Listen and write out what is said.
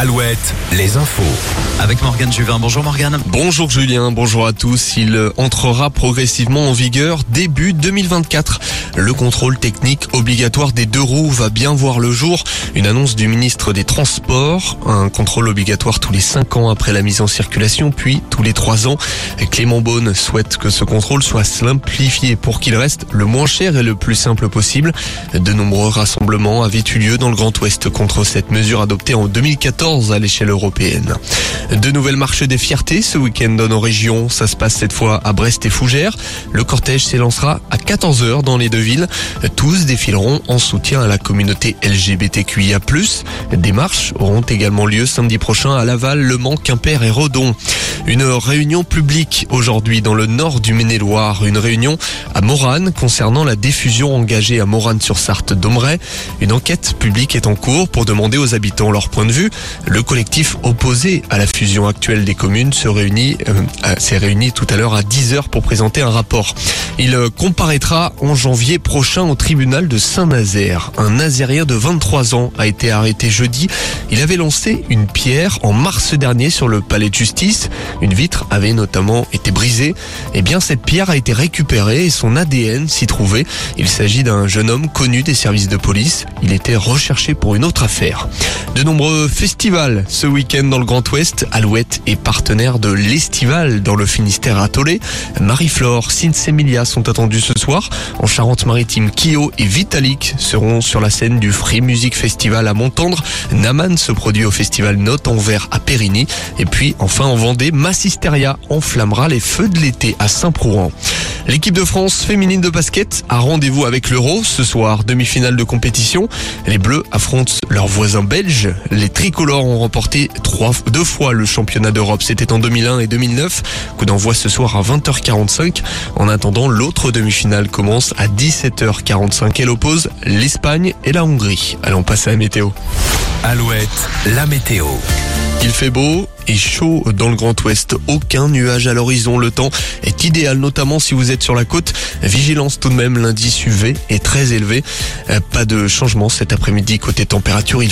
Alouette, les infos. Avec Morgane Juvin. Bonjour Morgane. Bonjour Julien, bonjour à tous. Il entrera progressivement en vigueur début 2024. Le contrôle technique obligatoire des deux roues va bien voir le jour. Une annonce du ministre des Transports. Un contrôle obligatoire tous les 5 ans après la mise en circulation, puis tous les 3 ans. Clément Beaune souhaite que ce contrôle soit simplifié pour qu'il reste le moins cher et le plus simple possible. De nombreux rassemblements avaient eu lieu dans le Grand Ouest contre cette mesure adoptée en 2014 à l'échelle européenne. De nouvelles marches des fiertés ce week-end dans nos régions. Ça se passe cette fois à Brest et Fougères. Le cortège s'élancera à 14h dans les deux villes. Tous défileront en soutien à la communauté LGBTQIA+. Des marches auront également lieu samedi prochain à Laval, Le Mans, Quimper et Redon. Une réunion publique aujourd'hui dans le nord du Maine-et-Loire. Une réunion à Morane concernant la diffusion engagée à Morane-sur-Sarthe d'Omray. Une enquête publique est en cours pour demander aux habitants leur point de vue. Le collectif opposé à la fusion actuelle des communes se réunit, euh, s'est réuni tout à l'heure à 10h pour présenter un rapport. Il euh, comparaîtra en janvier prochain au tribunal de Saint-Nazaire. Un Nazérien de 23 ans a été arrêté jeudi. Il avait lancé une pierre en mars dernier sur le palais de justice. Une vitre avait notamment été brisée. Eh bien, cette pierre a été récupérée et son ADN s'y trouvait. Il s'agit d'un jeune homme connu des services de police. Il était recherché pour une autre affaire. De nombreux festivals ce week-end dans le Grand Ouest. Alouette est partenaire de l'Estival dans le Finistère à Tolé. Marie-Flore, Sinsemilia sont attendus ce soir. En Charente-Maritime, Kyo et Vitalik seront sur la scène du Free Music Festival à Montendre. Naman se produit au festival Note en Vert à Périgny. Et puis enfin en Vendée, Massisteria enflammera les feux de l'été à Saint-Prouan. L'équipe de France féminine de basket a rendez-vous avec l'Euro ce soir, demi-finale de compétition. Les Bleus affrontent leurs voisins belges. Les tricolores ont remporté deux fois le championnat d'Europe. C'était en 2001 et 2009. Coup d'envoi ce soir à 20h45. En attendant, l'autre demi-finale commence à 17h45. Elle oppose l'Espagne et la Hongrie. Allons passer à la météo. Alouette, la météo. Il fait beau et chaud dans le Grand Ouest. Aucun nuage à l'horizon. Le temps est idéal, notamment si vous êtes sur la côte. Vigilance tout de même, l'indice UV est très élevé. Euh, Pas de changement cet après-midi côté température.